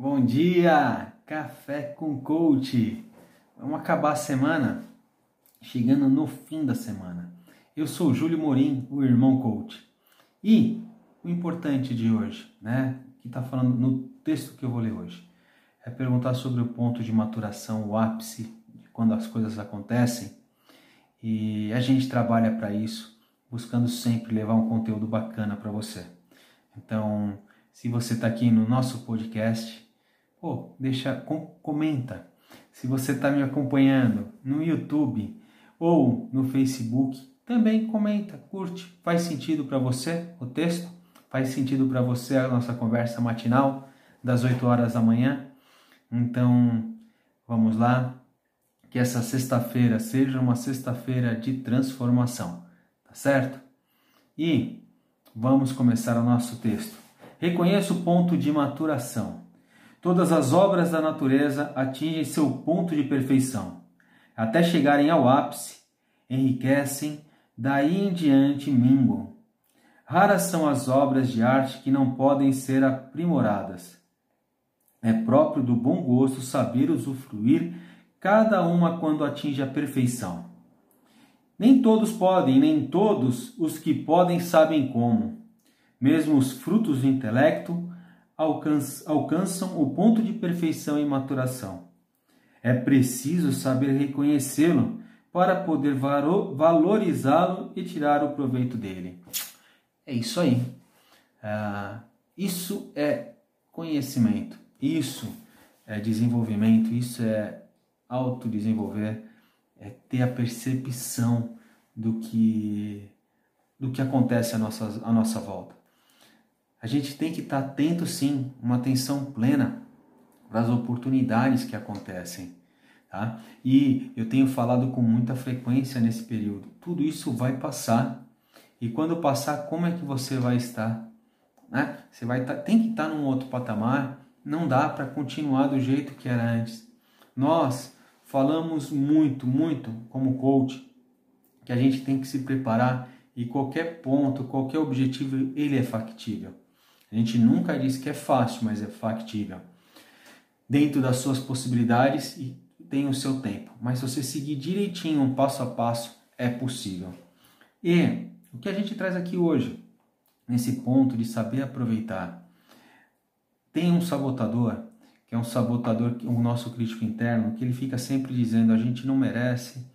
Bom dia, café com coach. Vamos acabar a semana chegando no fim da semana. Eu sou Júlio Morim, o irmão coach. E o importante de hoje, né, que está falando no texto que eu vou ler hoje, é perguntar sobre o ponto de maturação, o ápice, de quando as coisas acontecem. E a gente trabalha para isso, buscando sempre levar um conteúdo bacana para você. Então, se você está aqui no nosso podcast, pô, deixa, com, comenta. Se você está me acompanhando no YouTube ou no Facebook, também comenta, curte. Faz sentido para você o texto? Faz sentido para você a nossa conversa matinal das 8 horas da manhã? Então, vamos lá. Que essa sexta-feira seja uma sexta-feira de transformação, tá certo? E vamos começar o nosso texto. Reconheça o ponto de maturação. Todas as obras da natureza atingem seu ponto de perfeição. Até chegarem ao ápice, enriquecem, daí em diante minguam. Raras são as obras de arte que não podem ser aprimoradas. É próprio do bom gosto saber usufruir cada uma quando atinge a perfeição. Nem todos podem, nem todos os que podem sabem como. Mesmo os frutos do intelecto alcançam o ponto de perfeição e maturação. É preciso saber reconhecê-lo para poder valorizá-lo e tirar o proveito dele. É isso aí. Ah, isso é conhecimento, isso é desenvolvimento, isso é autodesenvolver, é ter a percepção do que, do que acontece à nossa, à nossa volta a gente tem que estar atento sim, uma atenção plena para as oportunidades que acontecem. Tá? E eu tenho falado com muita frequência nesse período. Tudo isso vai passar. E quando passar, como é que você vai estar? Né? Você vai estar, tem que estar num outro patamar. Não dá para continuar do jeito que era antes. Nós falamos muito, muito como coach que a gente tem que se preparar e qualquer ponto, qualquer objetivo, ele é factível. A gente nunca diz que é fácil, mas é factível. Dentro das suas possibilidades e tem o seu tempo. Mas se você seguir direitinho, um passo a passo, é possível. E o que a gente traz aqui hoje, nesse ponto de saber aproveitar, tem um sabotador, que é um sabotador, o nosso crítico interno, que ele fica sempre dizendo: a gente não merece,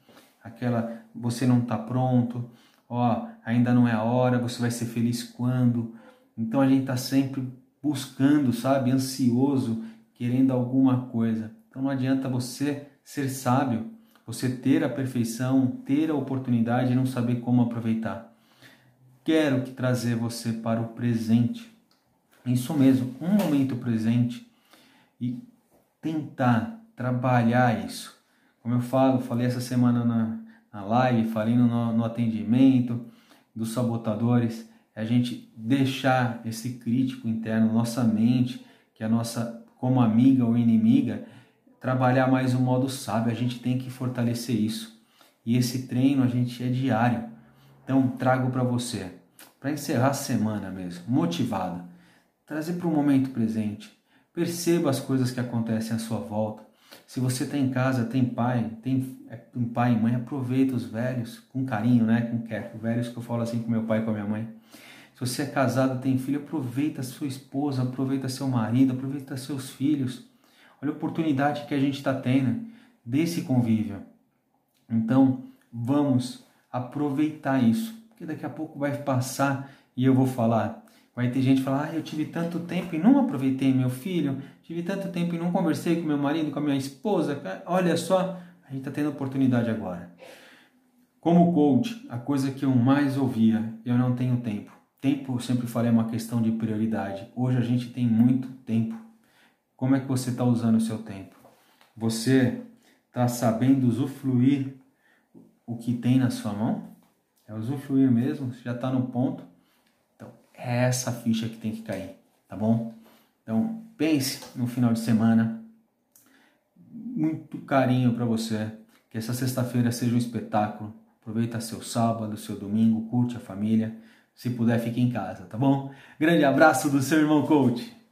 aquela, você não está pronto, ó, ainda não é a hora, você vai ser feliz quando, então a gente está sempre buscando, sabe, ansioso, querendo alguma coisa. Então não adianta você ser sábio, você ter a perfeição, ter a oportunidade e não saber como aproveitar. Quero que trazer você para o presente. Isso mesmo, um momento presente e tentar trabalhar isso. Como eu falo, falei essa semana na, na live, falei no, no atendimento dos sabotadores é a gente deixar esse crítico interno, nossa mente, que é a nossa, como amiga ou inimiga, trabalhar mais o modo sábio. A gente tem que fortalecer isso. E esse treino a gente é diário. Então trago para você, para encerrar a semana mesmo, motivado, trazer para o momento presente. Perceba as coisas que acontecem à sua volta. Se você tem tá em casa, tem pai, tem é, um pai e mãe, aproveita os velhos com carinho, né? Com. Velhos que eu falo assim com meu pai e com a minha mãe. Você é casado, tem filho, aproveita a sua esposa, aproveita seu marido, aproveita seus filhos. Olha a oportunidade que a gente está tendo desse convívio. Então, vamos aproveitar isso, porque daqui a pouco vai passar e eu vou falar. Vai ter gente falar, ah, eu tive tanto tempo e não aproveitei meu filho, tive tanto tempo e não conversei com meu marido, com a minha esposa. Olha só, a gente está tendo oportunidade agora. Como coach, a coisa que eu mais ouvia, eu não tenho tempo. Tempo, eu sempre falei, é uma questão de prioridade. Hoje a gente tem muito tempo. Como é que você está usando o seu tempo? Você está sabendo usufruir o que tem na sua mão? É usufruir mesmo? Você já está no ponto? Então, é essa ficha que tem que cair, tá bom? Então, pense no final de semana. Muito carinho para você. Que essa sexta-feira seja um espetáculo. Aproveita seu sábado, seu domingo, curte a família. Se puder, fique em casa, tá bom? Grande abraço do seu irmão coach.